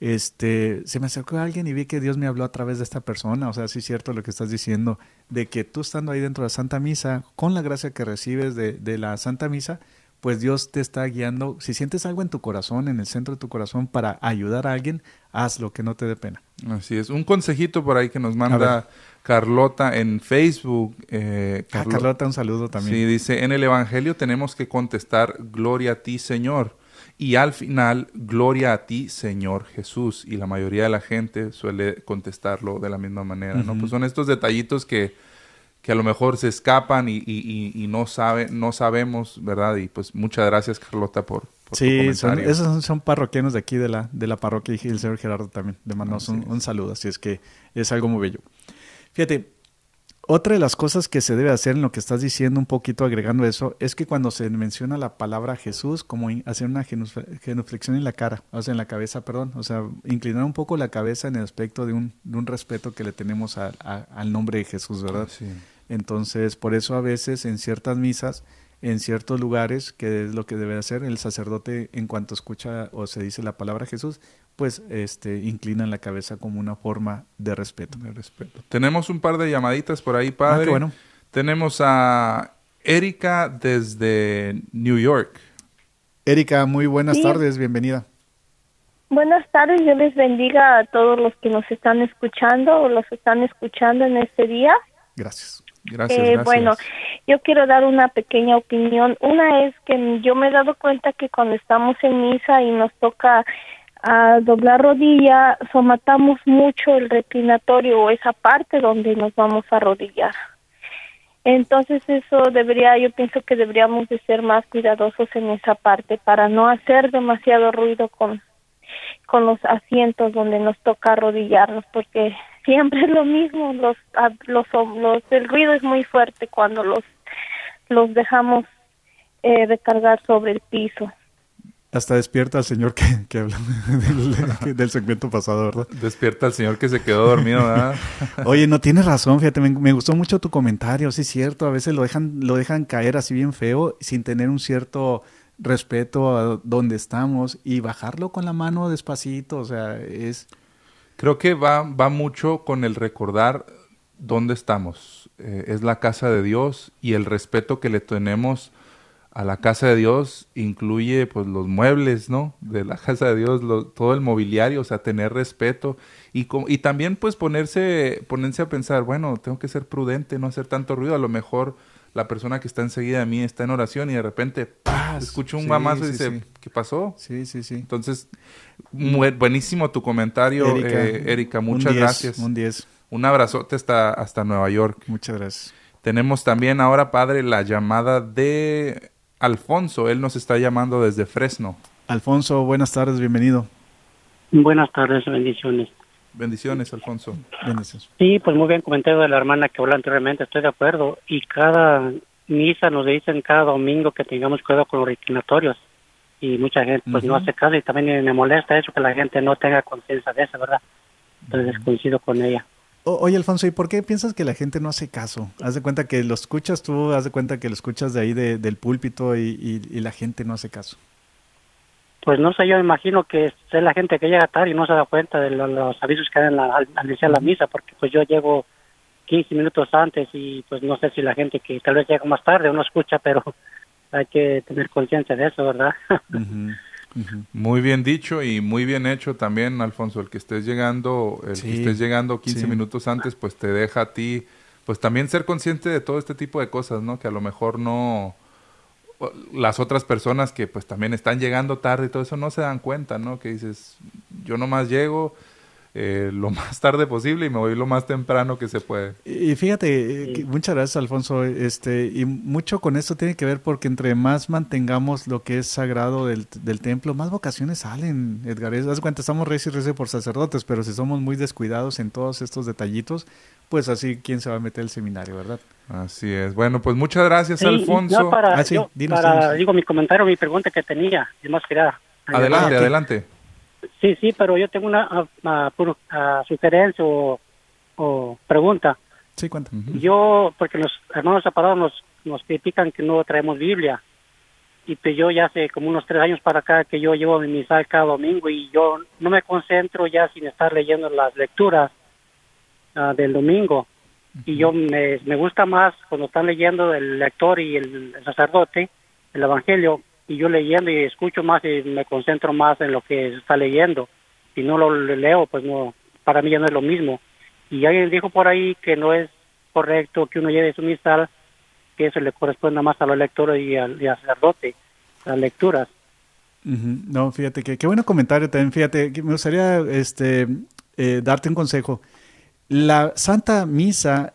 este, se me acercó alguien y vi que Dios me habló a través de esta persona. O sea, sí es cierto lo que estás diciendo, de que tú estando ahí dentro de la Santa Misa, con la gracia que recibes de, de la Santa Misa, pues Dios te está guiando. Si sientes algo en tu corazón, en el centro de tu corazón, para ayudar a alguien, hazlo, que no te dé pena. Así es. Un consejito por ahí que nos manda Carlota en Facebook. eh, Ah, Carlo- Carlota, un saludo también. Sí, dice, en el Evangelio tenemos que contestar, gloria a ti, Señor. Y al final, gloria a ti, Señor Jesús. Y la mayoría de la gente suele contestarlo de la misma manera. Pues son estos detallitos que, que a lo mejor se escapan y, y- no, sabe, no sabemos, ¿verdad? Y pues muchas gracias, Carlota, por, por tu Sí, son, comentario. esos son, son parroquianos de aquí de la, de la parroquia y el señor Gerardo también. Le mandamos un, saludo, así es que es algo muy bello. Fíjate, otra de las cosas que se debe hacer en lo que estás diciendo, un poquito agregando eso, es que cuando se menciona la palabra Jesús, como hacer una genufle- genuflexión en la cara, o sea, en la cabeza, perdón, o sea, inclinar un poco la cabeza en el aspecto de un, de un respeto que le tenemos a- a- al nombre de Jesús, ¿verdad? Sí. Entonces, por eso a veces en ciertas misas, en ciertos lugares, que es lo que debe hacer el sacerdote en cuanto escucha o se dice la palabra Jesús, pues este inclinan la cabeza como una forma de respeto. De respeto. Tenemos un par de llamaditas por ahí, padre. Ah, bueno. Tenemos a Erika desde New York. Erika, muy buenas tardes, bienvenida. Buenas tardes, yo les bendiga a todos los que nos están escuchando o los están escuchando en este día. Gracias. Gracias, Eh, gracias. Bueno, yo quiero dar una pequeña opinión. Una es que yo me he dado cuenta que cuando estamos en misa y nos toca a doblar rodilla, somatamos mucho el reclinatorio o esa parte donde nos vamos a arrodillar. Entonces eso debería, yo pienso que deberíamos de ser más cuidadosos en esa parte para no hacer demasiado ruido con con los asientos donde nos toca arrodillarnos porque siempre es lo mismo los los, los el ruido es muy fuerte cuando los los dejamos eh, recargar sobre el piso Hasta despierta al señor que, que habla del, del segmento pasado, ¿verdad? Despierta al señor que se quedó dormido, ¿verdad? Oye, no tienes razón, fíjate, me, me gustó mucho tu comentario, sí es cierto, a veces lo dejan, lo dejan caer así bien feo sin tener un cierto respeto a donde estamos y bajarlo con la mano despacito, o sea, es... Creo que va, va mucho con el recordar dónde estamos. Eh, es la casa de Dios y el respeto que le tenemos a la casa de Dios incluye pues los muebles, ¿no? De la casa de Dios, todo el mobiliario, o sea, tener respeto y, y también pues ponerse, ponerse a pensar, bueno, tengo que ser prudente, no hacer tanto ruido, a lo mejor la persona que está enseguida de mí está en oración y de repente, ¡pah! escucho un Sí, mamazo y sí, dice, sí. ¿qué pasó? Sí, sí, sí. Entonces, mu- buenísimo tu comentario, Erika, Erika, Erika un muchas 10, gracias. Un 10, Un abrazote hasta, hasta Nueva York. muchas gracias. Tenemos también ahora, padre, la llamada de Alfonso. Él nos está llamando desde Fresno. Alfonso, buenas tardes, bienvenido. Buenas tardes, bendiciones. Bendiciones, Alfonso. Bendiciones. Sí, pues muy bien comentario de la hermana que habló anteriormente, estoy de acuerdo. Y cada misa nos dicen cada domingo que tengamos cuidado con los reclinatorios. Y mucha gente pues no hace caso y también me molesta eso que la gente no tenga conciencia de eso, ¿verdad? Entonces coincido con ella. O- oye, Alfonso, ¿y por qué piensas que la gente no hace caso? Haz de cuenta que lo escuchas tú, haz de cuenta que lo escuchas de ahí de- del púlpito y, y- y la gente no hace caso. Pues no sé, yo imagino que es la gente que llega tarde y no se da cuenta de lo- los avisos que dan en la- al al iniciar la misa, porque pues yo llego 15 minutos antes y pues no sé si la gente que tal vez llega más tarde o no escucha, pero hay que tener conciencia de eso, ¿verdad? Muy bien dicho y muy bien hecho también, Alfonso. El que estés llegando, el Sí, que estés llegando 15 sí. minutos antes, pues te deja a ti, pues también ser consciente de todo este tipo de cosas, ¿no? Que a lo mejor no las otras personas que pues también están llegando tarde y todo eso no se dan cuenta, ¿no? Que dices, yo nomás llego eh, lo más tarde posible y me voy lo más temprano que se puede. Y fíjate, eh, muchas gracias Alfonso, este, y mucho con esto tiene que ver porque entre más mantengamos lo que es sagrado del, del templo, más vocaciones salen, Edgar. Es- Haz cuenta, estamos reci y reci por sacerdotes, pero si somos muy descuidados en todos estos detallitos, pues así, ¿quién se va a meter al seminario, verdad? Así es. Bueno, pues muchas gracias, Sí, Alfonso. yo para, Ah, sí, yo dinos, para, dinos. digo, mi comentario, mi pregunta que tenía, y más quería Adelante, Ah, ok. adelante. Sí, sí, pero yo tengo una sugerencia o, o pregunta. Sí, cuenta. Ujú. Yo, porque los hermanos separados nos, nos critican que no traemos Biblia. Y pues yo ya hace como unos tres años para acá que yo llevo mi misa cada domingo y yo no me concentro ya sin estar leyendo las lecturas ah, del domingo. Y yo me, me gusta más cuando están leyendo el lector y el, sacerdote, el evangelio, y yo leyendo y escucho más y me concentro más en lo que se está leyendo. Si no lo leo, pues no, para mí ya no es lo mismo. Y alguien dijo por ahí que no es correcto que uno lleve su misal, que eso le corresponde más a los lectores y al, y al sacerdote, las lecturas. Ujú. No, fíjate que qué bueno comentario también. Fíjate, que me gustaría este, eh, darte un consejo. La Santa Misa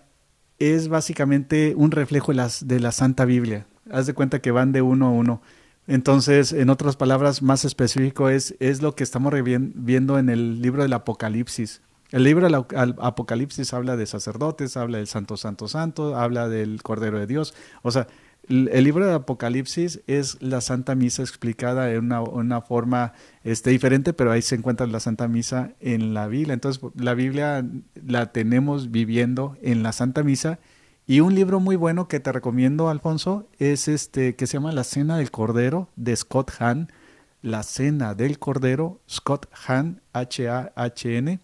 es básicamente un reflejo de, de la Santa Biblia. Haz de cuenta que van de uno a uno. Entonces, en otras palabras, más específico es, es lo que estamos viendo en el libro del Apocalipsis. El libro del Ap- al- Apocalipsis habla de sacerdotes, habla del Santo, Santo, Santo, habla del Cordero de Dios. O sea, el libro del Apocalipsis es la Santa Misa explicada en una, una forma este, diferente, pero ahí se encuentra la Santa Misa en la Biblia. Entonces, la Biblia la tenemos viviendo en la Santa Misa Y un libro muy bueno que te recomiendo, Alfonso, es este que se llama La Cena del Cordero de Scott Hahn. La Cena del Cordero, Scott Hahn, H-A-H-N,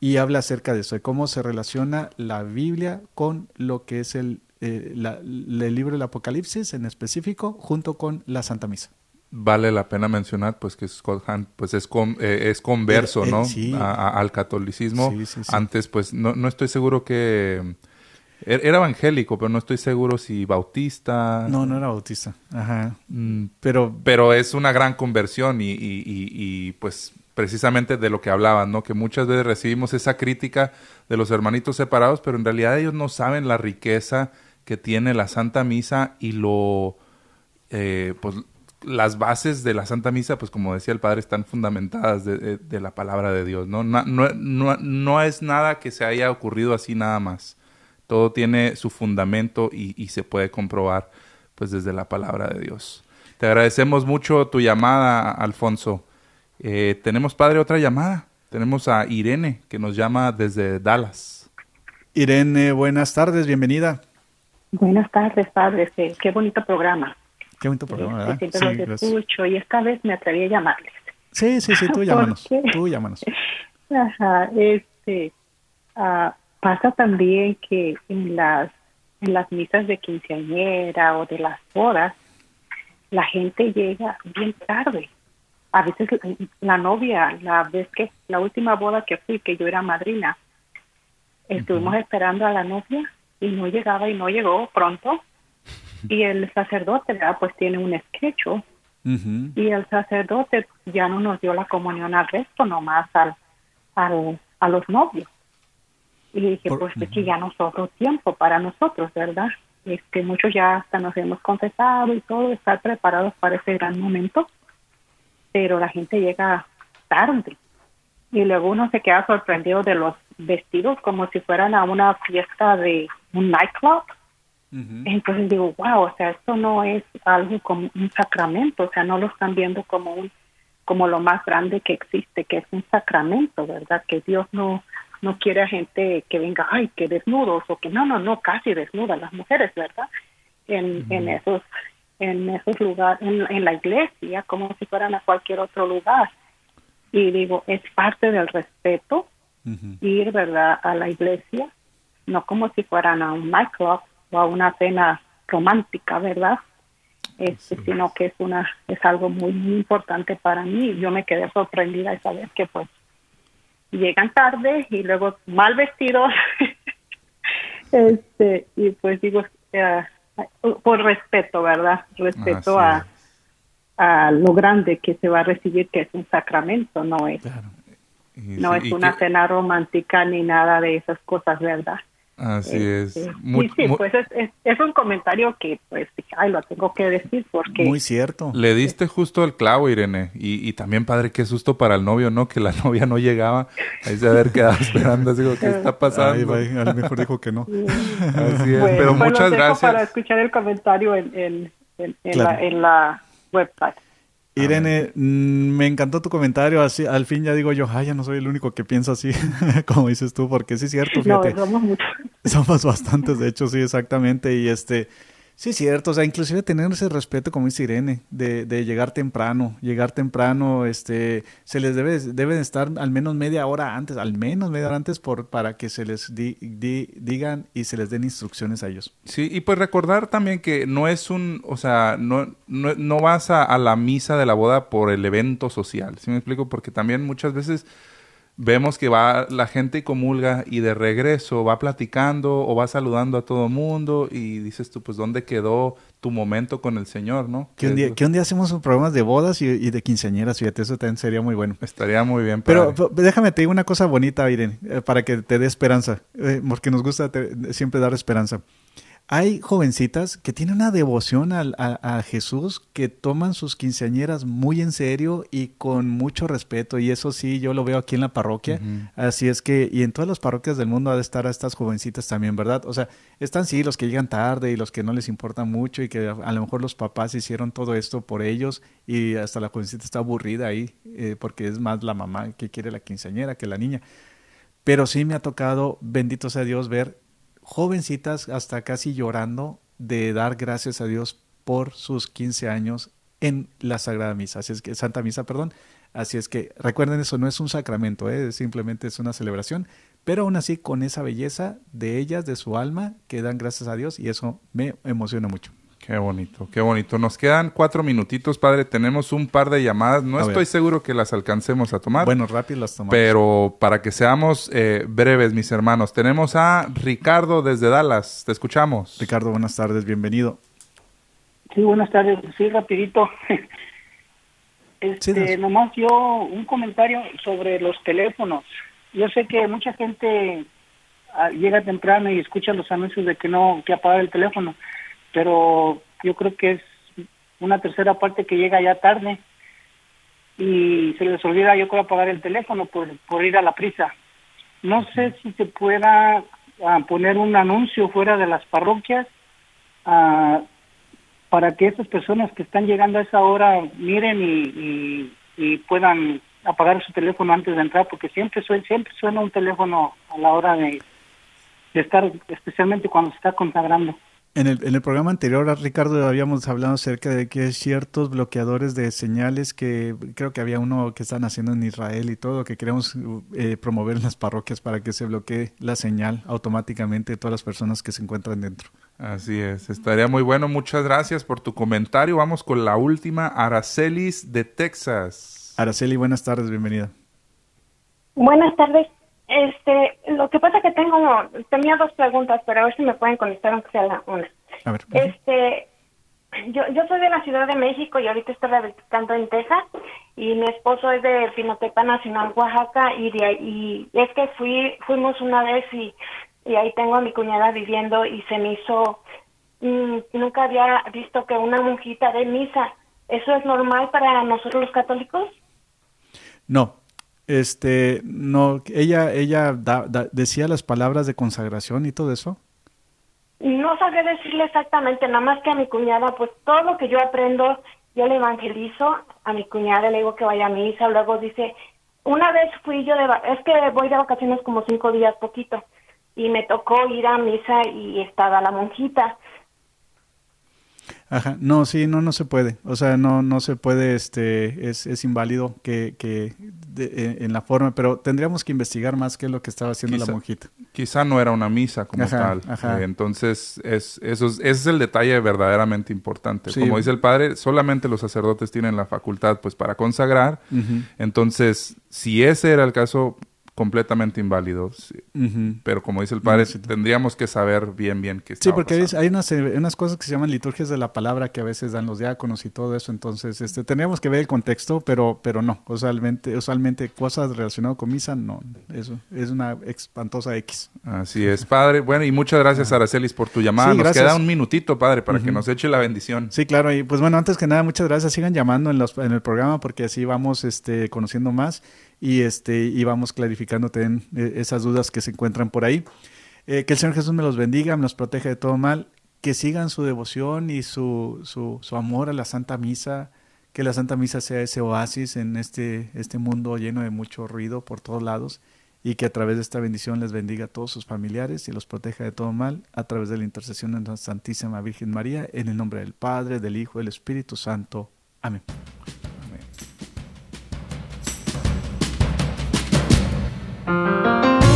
y habla acerca de eso, de cómo se relaciona la Biblia con lo que es el, eh, la- el libro del Apocalipsis en específico, junto con la Santa Misa. Vale la pena mencionar pues que Scott Hahn pues es con- eh, es converso, Eh, eh, ¿no? sí. A- a- al catolicismo. Sí, sí, sí. Antes pues no, no estoy seguro que er- era evangélico, pero no estoy seguro si bautista. No, no era bautista. Ajá. Mm, Pero pero es una gran conversión y, y- y- y, pues precisamente de lo que hablaban, ¿no? Que muchas veces recibimos esa crítica de los hermanitos separados, pero en realidad ellos no saben la riqueza que tiene la Santa Misa y lo, eh, pues las bases de la Santa Misa, pues como decía el Padre, están fundamentadas de, la palabra de Dios, ¿no? No, no, no- no es nada que se haya ocurrido así nada más. Todo tiene su fundamento y, y se puede comprobar pues desde la palabra de Dios. Te agradecemos mucho tu llamada, Alfonso. Eh, tenemos, Padre, otra llamada. Tenemos a Irene, que nos llama desde Dallas. Irene, buenas tardes, bienvenida. Buenas tardes, padres. Qué, qué bonito programa. Qué bonito programa, Este, ¿verdad? siempre Sí, los gracias. escucho y esta vez me atreví a llamarles. Sí, sí, sí, tú llámanos. Tú llámanos. Ajá, este, ah, pasa también que en las en las misas de quinceañera o de las bodas, la gente llega bien tarde. A veces la- la novia, la vez que la última boda que fui, que yo era madrina, estuvimos esperando a la novia y no llegaba y no llegó pronto. Y el sacerdote, ¿verdad? pues tiene un Ujú. y el sacerdote ya no nos dio la comunión al resto, nomás al, al, a los novios. Y dije, Por- pues es que ya no sobró tiempo para nosotros, ¿verdad? Es que muchos ya hasta nos hemos confesado y todo, estar preparados para ese gran momento, pero la gente llega tarde. Y luego uno se queda sorprendido de los vestidos como si fueran a una fiesta de un nightclub. Entonces digo, wow, o sea, esto no es algo como un sacramento, o sea, no lo están viendo como un como lo más grande que existe, que es un sacramento, ¿verdad? Que Dios no no quiere a gente que venga, ay, que desnudos o que no, no, no, casi desnudas las mujeres, ¿verdad? En, en esos en esos lugares, en, en la iglesia, como si fueran a cualquier otro lugar. Y digo, es parte del respeto ir, ¿verdad?, a la iglesia, no como si fueran a un nightclub o a una cena romántica, ¿verdad? Este, sino que es una es algo muy, muy importante para mí. Yo me quedé sorprendida de saber que pues llegan tarde y luego mal vestidos. este y pues digo eh, por respeto, ¿verdad? Respeto Así a, a lo grande que se va a recibir, que es un sacramento, no es Claro. Y no sí, es una que- cena romántica ni nada de esas cosas, ¿verdad? Así es. Este, Mu- sí, sí, mu- pues es, es, es un comentario que, pues, ay, lo tengo que decir porque Muy cierto. Le diste justo el clavo, Irene. Y, y también, padre, qué susto para el novio, ¿no? Que la novia no llegaba. Ahí se haber quedado esperando. Así como, ¿qué está Ay, pasando? va, a lo mejor dijo que no. Así es. Bueno, Pero pues, muchas gracias. para escuchar el comentario en, en, en, en Claro. la, en la website. Irene, mm, me encantó tu comentario. Así, al fin ya digo yo, ay, ya no soy el único que piensa así, como dices tú, porque sí es cierto, No, fíjate. somos muchos. Somos bastantes, de hecho, sí, exactamente. Y este, sí cierto, o sea, inclusive tener ese respeto, como dice Irene, de, de llegar temprano, llegar temprano, este, se les debe, deben estar al menos media hora antes, al menos media hora antes por, para que se les di- di- digan y se les den instrucciones a ellos. Sí, y pues recordar también que no es un, o sea, no, no, no vas a, a la misa de la boda por el evento social, ¿sí me explico? Porque también muchas veces vemos que va la gente y comulga y de regreso va platicando o va saludando a todo mundo y dices tú, pues, ¿dónde quedó tu momento con el Señor, no? Que un, día, que un día hacemos un programas de bodas y, y de quinceañeras, fíjate, eso también sería muy bueno. Estaría muy bien. Pero, déjame te digo una cosa bonita, Irene, eh, para que te dé esperanza, eh, porque nos gusta te- siempre dar esperanza. Hay jovencitas que tienen una devoción al- a, a Jesús, que toman sus quinceañeras muy en serio y con mucho respeto, y eso sí, yo lo veo aquí en la parroquia. Así es que, y en todas las parroquias del mundo ha de estar a estas jovencitas también, ¿verdad? O sea, están sí los que llegan tarde y los que no les importa mucho y que a, a lo mejor los papás hicieron todo esto por ellos y hasta la jovencita está aburrida ahí eh, porque es más la mamá que quiere la quinceañera que la niña. Pero sí me ha tocado, bendito sea Dios, ver jovencitas hasta casi llorando de dar gracias a Dios por sus 15 años en la Sagrada Misa, así es que Santa Misa, perdón. Así es que recuerden eso no es un sacramento, ¿eh? simplemente es una celebración, pero aún así con esa belleza de ellas, de su alma, que dan gracias a Dios y eso me emociona mucho. Qué bonito, qué bonito. Nos quedan cuatro minutitos, padre. Tenemos un par de llamadas. No estoy seguro que las alcancemos a tomar. Bueno, rápido las tomamos. Pero para que seamos eh, breves, mis hermanos, tenemos a Ricardo desde Dallas. Te escuchamos. Ricardo, buenas tardes, bienvenido. Sí, buenas tardes. Sí, rapidito. Este, nomás yo un comentario sobre los teléfonos. Yo sé que mucha gente ah, llega temprano y escucha los anuncios de que no, que apagar el teléfono pero yo creo que es una tercera parte que llega ya tarde y se les olvida yo creo apagar el teléfono por, por ir a la prisa. No sé si se pueda ah, poner un anuncio fuera de las parroquias ah, para que esas personas que están llegando a esa hora miren y, y, puedan apagar su teléfono antes de entrar porque siempre suena, siempre suena un teléfono a la hora de, de estar especialmente cuando se está consagrando. En el, en el programa anterior, Ricardo, habíamos hablado acerca de que hay ciertos bloqueadores de señales que creo que había uno que están haciendo en Israel y todo, que queremos eh, promover en las parroquias para que se bloquee la señal automáticamente de todas las personas que se encuentran dentro. Así es, estaría muy bueno. Muchas gracias por tu comentario. Vamos con la última, Aracelis de Texas. Araceli, buenas tardes, bienvenida. Buenas tardes. Este, lo que pasa que tengo, tenía dos preguntas, pero a ver si me pueden contestar aunque sea la una. A ver. Este, yo, yo soy de la Ciudad de México y ahorita estoy rehabilitando en Texas y mi esposo es de Pinotepa Nacional, Oaxaca y de ahí, y es que fui, fuimos una vez y, y ahí tengo a mi cuñada viviendo y se me hizo, mm, nunca había visto que una monjita de misa, ¿eso es normal para nosotros los católicos? No, este, no, ella, ella decía las palabras de consagración y todo eso. No sabría decirle exactamente, nada más que a mi cuñada, pues todo lo que yo aprendo, yo le evangelizo a mi cuñada, le digo que vaya a misa, luego dice, una vez fui yo de, es que voy de vacaciones como cinco días, poquito, y me tocó ir a misa y estaba la monjita, Ajá, no, sí, no, no se puede. O sea, no, no se puede, este, es, es inválido que, que eh, en la forma, pero tendríamos que investigar más qué es lo que estaba haciendo la monjita. Quizá no era una misa como tal. Eh, entonces, es, eso ese es el detalle verdaderamente importante. Como dice el padre, solamente los sacerdotes tienen la facultad, pues, para consagrar. Entonces, si ese era el caso, completamente inválidos. Pero como dice el padre, tendríamos que saber bien, bien qué Sí, porque hay unas, eh, unas, cosas que se llaman liturgias de la palabra que a veces dan los diáconos y todo eso. Entonces, este, tendríamos que ver el contexto, pero, pero no. Usualmente, usualmente cosas relacionadas con misa, no. Eso es una espantosa X. Así es, padre. Bueno, y muchas gracias, ah. Aracelis, por tu llamada. nos queda un minutito, padre, para que nos eche la bendición. Sí, claro. Y pues bueno, antes que nada, muchas gracias. Sigan llamando en, los, en el programa porque así vamos este, conociendo más y, este, y vamos clarificando también eh, esas dudas que se encuentran por ahí. Eh, que el Señor Jesús me los bendiga, me los proteja de todo mal, que sigan su devoción y su, su, su amor a la Santa Misa, que la Santa Misa sea ese oasis en este, este mundo lleno de mucho ruido por todos lados y que a través de esta bendición les bendiga a todos sus familiares y los proteja de todo mal a través de la intercesión de la Santísima Virgen María, en el nombre del Padre, del Hijo del Espíritu Santo. Amén. EWTN